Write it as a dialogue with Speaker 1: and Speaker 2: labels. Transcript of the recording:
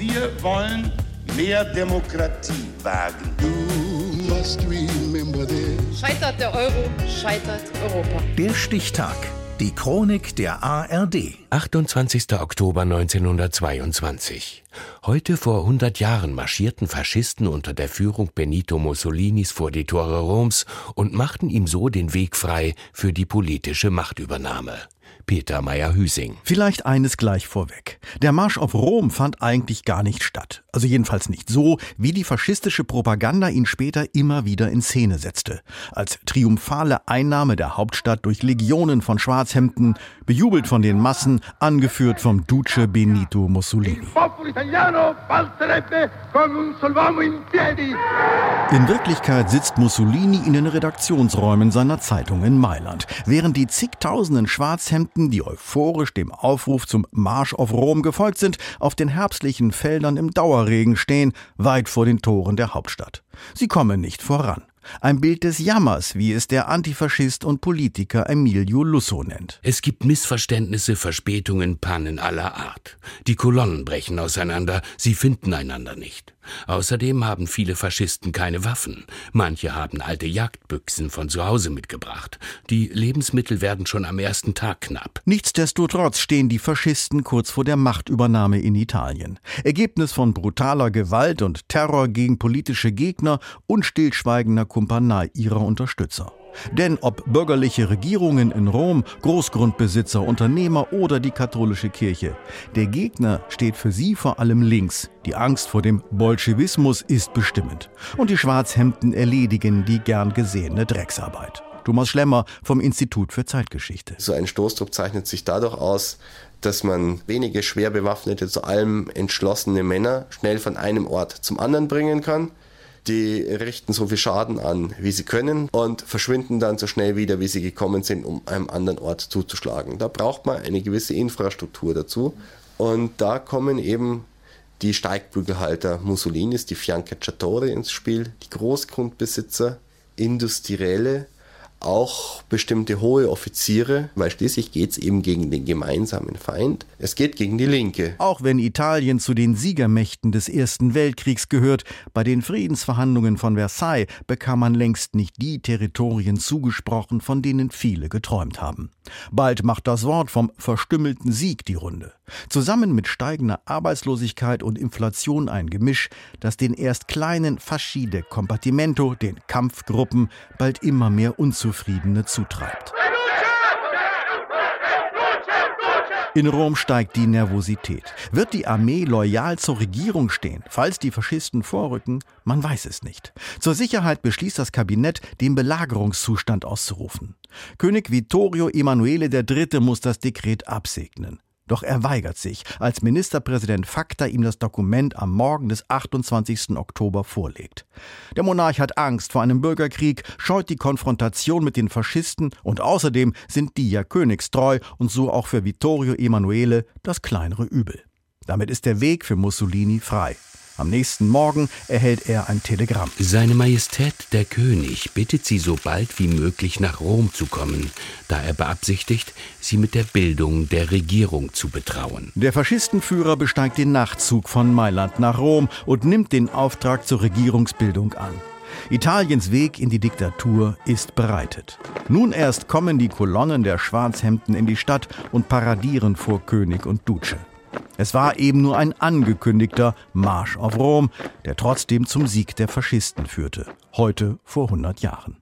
Speaker 1: Wir wollen mehr Demokratie wagen.
Speaker 2: Scheitert der Euro, scheitert Europa.
Speaker 3: Der Stichtag. Die Chronik der ARD.
Speaker 4: 28. Oktober 1922. Heute vor 100 Jahren marschierten Faschisten unter der Führung Benito Mussolinis vor die Tore Roms und machten ihm so den Weg frei für die politische Machtübernahme. Peter Meyer-Hüsing.
Speaker 5: Vielleicht eines gleich vorweg. Der Marsch auf Rom fand eigentlich gar nicht statt. Also jedenfalls nicht so, wie die faschistische Propaganda ihn später immer wieder in Szene setzte. Als triumphale Einnahme der Hauptstadt durch Legionen von Schwarzhemden, bejubelt von den Massen, angeführt vom Duce Benito Mussolini. In Wirklichkeit sitzt Mussolini in den Redaktionsräumen seiner Zeitung in Mailand, während die zigtausenden Schwarzhemden Studenten, die euphorisch dem Aufruf zum Marsch auf Rom gefolgt sind, auf den herbstlichen Feldern im Dauerregen stehen, weit vor den Toren der Hauptstadt. Sie kommen nicht voran. Ein Bild des Jammers, wie es der Antifaschist und Politiker Emilio Lusso nennt.
Speaker 4: Es gibt Missverständnisse, Verspätungen, Pannen aller Art. Die Kolonnen brechen auseinander, sie finden einander nicht. Außerdem haben viele Faschisten keine Waffen. Manche haben alte Jagdbüchsen von zu Hause mitgebracht. Die Lebensmittel werden schon am ersten Tag knapp.
Speaker 5: Nichtsdestotrotz stehen die Faschisten kurz vor der Machtübernahme in Italien. Ergebnis von brutaler Gewalt und Terror gegen politische Gegner und stillschweigender Kumpanei ihrer Unterstützer. Denn ob bürgerliche Regierungen in Rom, Großgrundbesitzer, Unternehmer oder die katholische Kirche, der Gegner steht für sie vor allem links. Die Angst vor dem Bolschewismus ist bestimmend. Und die Schwarzhemden erledigen die gern gesehene Drecksarbeit. Thomas Schlemmer vom Institut für Zeitgeschichte.
Speaker 6: So ein Stoßdruck zeichnet sich dadurch aus, dass man wenige schwer bewaffnete, zu allem entschlossene Männer schnell von einem Ort zum anderen bringen kann die richten so viel Schaden an, wie sie können und verschwinden dann so schnell wieder, wie sie gekommen sind, um einem anderen Ort zuzuschlagen. Da braucht man eine gewisse Infrastruktur dazu. Und da kommen eben die Steigbügelhalter Mussolinis, die Fiancacciatori ins Spiel, die Großgrundbesitzer, Industrielle, auch bestimmte hohe Offiziere, weil schließlich geht es eben gegen den gemeinsamen Feind. Es geht gegen die Linke.
Speaker 5: Auch wenn Italien zu den Siegermächten des Ersten Weltkriegs gehört, bei den Friedensverhandlungen von Versailles bekam man längst nicht die Territorien zugesprochen, von denen viele geträumt haben. Bald macht das Wort vom verstümmelten Sieg die Runde. Zusammen mit steigender Arbeitslosigkeit und Inflation ein Gemisch, das den erst kleinen Fasci de Compartimento, den Kampfgruppen, bald immer mehr Unzufriedenheit Unzufriedene zutreibt. In Rom steigt die Nervosität. Wird die Armee loyal zur Regierung stehen, falls die Faschisten vorrücken? Man weiß es nicht. Zur Sicherheit beschließt das Kabinett, den Belagerungszustand auszurufen. König Vittorio Emanuele III. muss das Dekret absegnen. Doch er weigert sich, als Ministerpräsident Facta ihm das Dokument am Morgen des 28. Oktober vorlegt. Der Monarch hat Angst vor einem Bürgerkrieg, scheut die Konfrontation mit den Faschisten und außerdem sind die ja königstreu und so auch für Vittorio Emanuele das kleinere Übel. Damit ist der Weg für Mussolini frei. Am nächsten Morgen erhält er ein Telegramm.
Speaker 4: Seine Majestät der König bittet Sie so bald wie möglich nach Rom zu kommen, da er beabsichtigt, Sie mit der Bildung der Regierung zu betrauen.
Speaker 5: Der Faschistenführer besteigt den Nachtzug von Mailand nach Rom und nimmt den Auftrag zur Regierungsbildung an. Italiens Weg in die Diktatur ist bereitet. Nun erst kommen die Kolonnen der Schwarzhemden in die Stadt und paradieren vor König und Duce. Es war eben nur ein angekündigter Marsch auf Rom, der trotzdem zum Sieg der Faschisten führte, heute vor 100 Jahren.